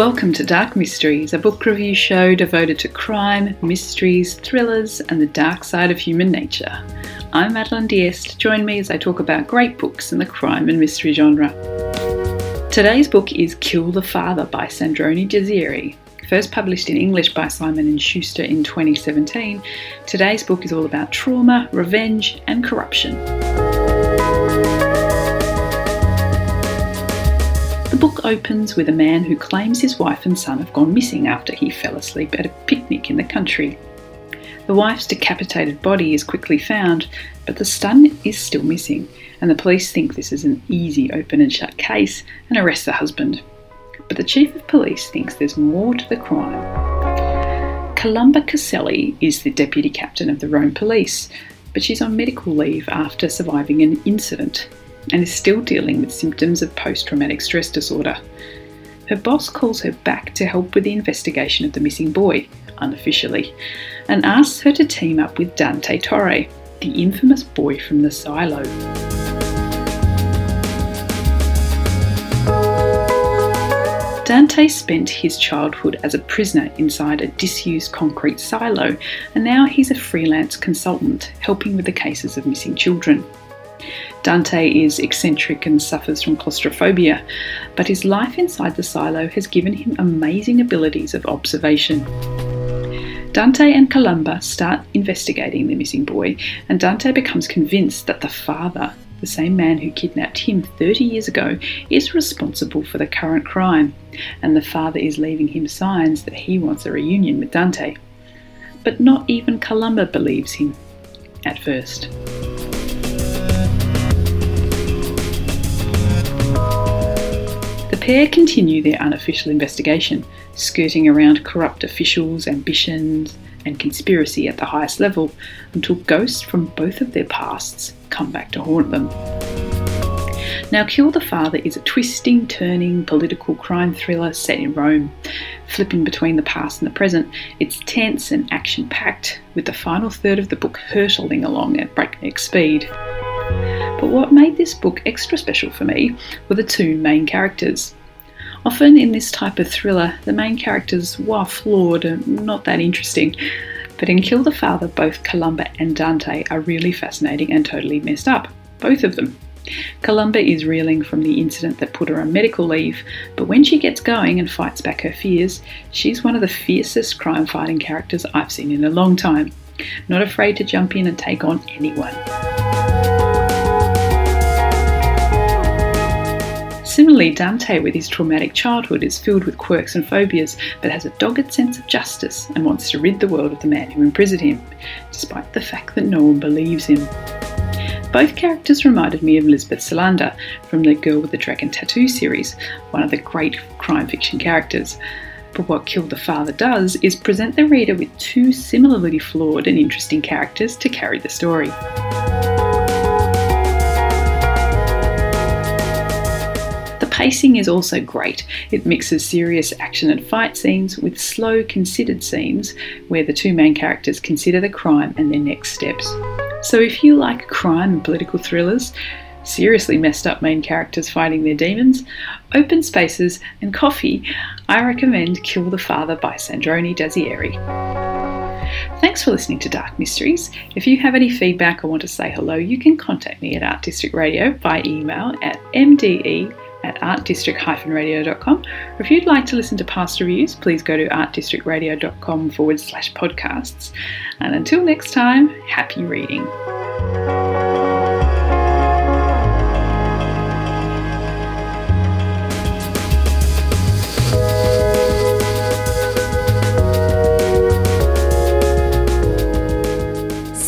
Welcome to Dark Mysteries, a book review show devoted to crime, mysteries, thrillers, and the dark side of human nature. I'm Madeline Diest. Join me as I talk about great books in the crime and mystery genre. Today's book is Kill the Father by Sandrone Dazieri. First published in English by Simon & Schuster in 2017, today's book is all about trauma, revenge, and corruption. Book opens with a man who claims his wife and son have gone missing after he fell asleep at a picnic in the country. The wife's decapitated body is quickly found, but the son is still missing, and the police think this is an easy open and shut case and arrest the husband. But the chief of police thinks there's more to the crime. Columba Caselli is the deputy captain of the Rome police, but she's on medical leave after surviving an incident and is still dealing with symptoms of post traumatic stress disorder. Her boss calls her back to help with the investigation of the missing boy, unofficially, and asks her to team up with Dante Torre, the infamous boy from the silo. Dante spent his childhood as a prisoner inside a disused concrete silo, and now he's a freelance consultant helping with the cases of missing children. Dante is eccentric and suffers from claustrophobia, but his life inside the silo has given him amazing abilities of observation. Dante and Columba start investigating the missing boy, and Dante becomes convinced that the father, the same man who kidnapped him 30 years ago, is responsible for the current crime, and the father is leaving him signs that he wants a reunion with Dante. But not even Columba believes him at first. Pair continue their unofficial investigation, skirting around corrupt officials, ambitions, and conspiracy at the highest level until ghosts from both of their pasts come back to haunt them. Now, Kill the Father is a twisting, turning political crime thriller set in Rome. Flipping between the past and the present, it's tense and action packed, with the final third of the book hurtling along at breakneck speed. But what made this book extra special for me were the two main characters. Often in this type of thriller, the main characters, while flawed, and not that interesting. But in Kill the Father, both Columba and Dante are really fascinating and totally messed up. Both of them. Columba is reeling from the incident that put her on medical leave, but when she gets going and fights back her fears, she's one of the fiercest crime fighting characters I've seen in a long time. Not afraid to jump in and take on anyone. Similarly, Dante, with his traumatic childhood, is filled with quirks and phobias, but has a dogged sense of justice and wants to rid the world of the man who imprisoned him, despite the fact that no one believes him. Both characters reminded me of Lisbeth Salander from the Girl with the Dragon Tattoo series, one of the great crime fiction characters. But what Kill the Father does is present the reader with two similarly flawed and interesting characters to carry the story. Pacing is also great. It mixes serious action and fight scenes with slow, considered scenes where the two main characters consider the crime and their next steps. So if you like crime and political thrillers, seriously messed up main characters fighting their demons, open spaces, and coffee, I recommend Kill the Father by Sandrone Dazieri. Thanks for listening to Dark Mysteries. If you have any feedback or want to say hello, you can contact me at Art District Radio by email at mde at artdistrict-radio.com. If you'd like to listen to past reviews, please go to artdistrictradio.com forward slash podcasts. And until next time, happy reading.